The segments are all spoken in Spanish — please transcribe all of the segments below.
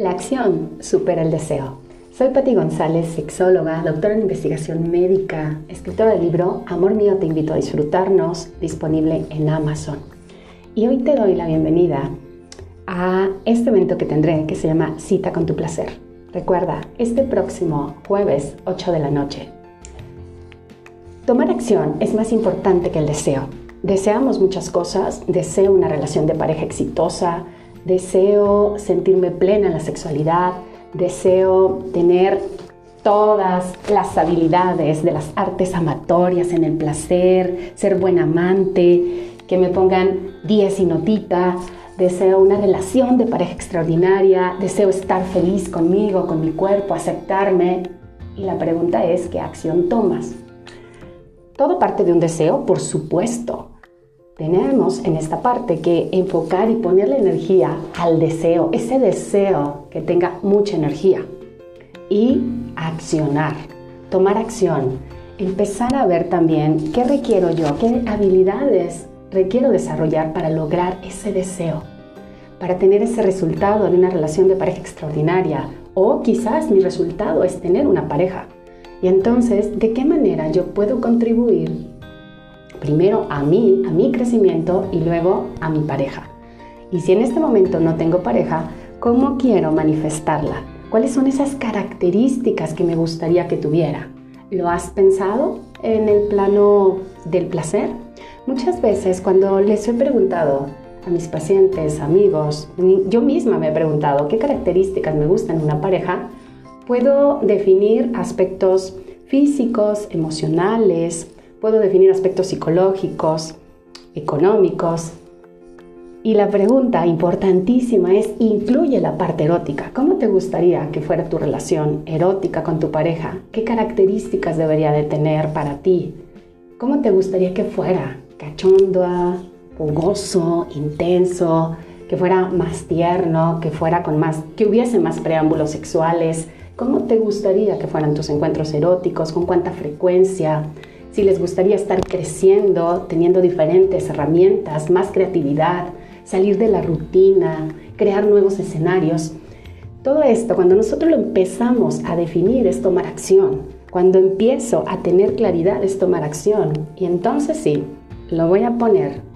La acción supera el deseo. Soy Patti González, sexóloga, doctora en investigación médica, escritora del libro Amor mío, te invito a disfrutarnos, disponible en Amazon. Y hoy te doy la bienvenida a este evento que tendré que se llama Cita con tu placer. Recuerda, este próximo jueves 8 de la noche. Tomar acción es más importante que el deseo. Deseamos muchas cosas, deseo una relación de pareja exitosa, deseo sentirme plena en la sexualidad, deseo tener todas las habilidades de las artes amatorias en el placer, ser buen amante, que me pongan 10 y notita, deseo una relación de pareja extraordinaria, deseo estar feliz conmigo, con mi cuerpo, aceptarme. Y la pregunta es, ¿qué acción tomas? Todo parte de un deseo, por supuesto, tenemos en esta parte que enfocar y ponerle energía al deseo, ese deseo que tenga mucha energía y accionar, tomar acción, empezar a ver también qué requiero yo, qué habilidades requiero desarrollar para lograr ese deseo, para tener ese resultado de una relación de pareja extraordinaria o quizás mi resultado es tener una pareja. Y entonces, ¿de qué manera yo puedo contribuir primero a mí, a mi crecimiento y luego a mi pareja. Y si en este momento no tengo pareja, ¿cómo quiero manifestarla? ¿Cuáles son esas características que me gustaría que tuviera? ¿Lo has pensado en el plano del placer? Muchas veces cuando les he preguntado a mis pacientes, amigos, yo misma me he preguntado qué características me gustan en una pareja, puedo definir aspectos físicos, emocionales, puedo definir aspectos psicológicos, económicos. Y la pregunta importantísima es, ¿incluye la parte erótica? ¿Cómo te gustaría que fuera tu relación erótica con tu pareja? ¿Qué características debería de tener para ti? ¿Cómo te gustaría que fuera? ¿Cachonda, jugoso, intenso, que fuera más tierno, que fuera con más, que hubiese más preámbulos sexuales? ¿Cómo te gustaría que fueran tus encuentros eróticos? ¿Con cuánta frecuencia? Si les gustaría estar creciendo, teniendo diferentes herramientas, más creatividad, salir de la rutina, crear nuevos escenarios. Todo esto, cuando nosotros lo empezamos a definir, es tomar acción. Cuando empiezo a tener claridad, es tomar acción. Y entonces sí, lo voy a poner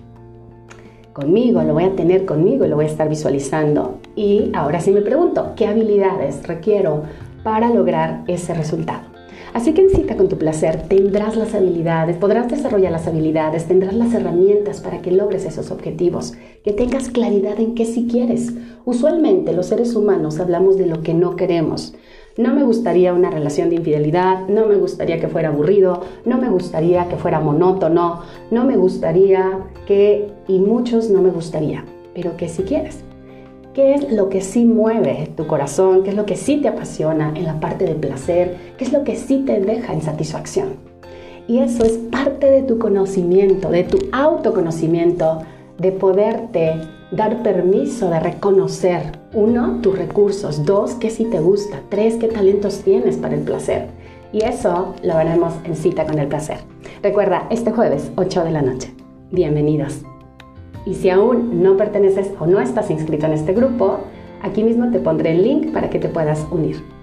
conmigo, lo voy a tener conmigo lo voy a estar visualizando. Y ahora sí me pregunto, ¿qué habilidades requiero para lograr ese resultado? Así que en cita con tu placer tendrás las habilidades, podrás desarrollar las habilidades, tendrás las herramientas para que logres esos objetivos, que tengas claridad en qué sí quieres. Usualmente los seres humanos hablamos de lo que no queremos. No me gustaría una relación de infidelidad, no me gustaría que fuera aburrido, no me gustaría que fuera monótono, no me gustaría que, y muchos no me gustaría, pero que si quieres qué es lo que sí mueve tu corazón, qué es lo que sí te apasiona en la parte de placer, qué es lo que sí te deja en satisfacción. Y eso es parte de tu conocimiento, de tu autoconocimiento, de poderte dar permiso de reconocer, uno, tus recursos, dos, qué sí te gusta, tres, qué talentos tienes para el placer. Y eso lo veremos en cita con el placer. Recuerda, este jueves, 8 de la noche. Bienvenidos. Y si aún no perteneces o no estás inscrito en este grupo, aquí mismo te pondré el link para que te puedas unir.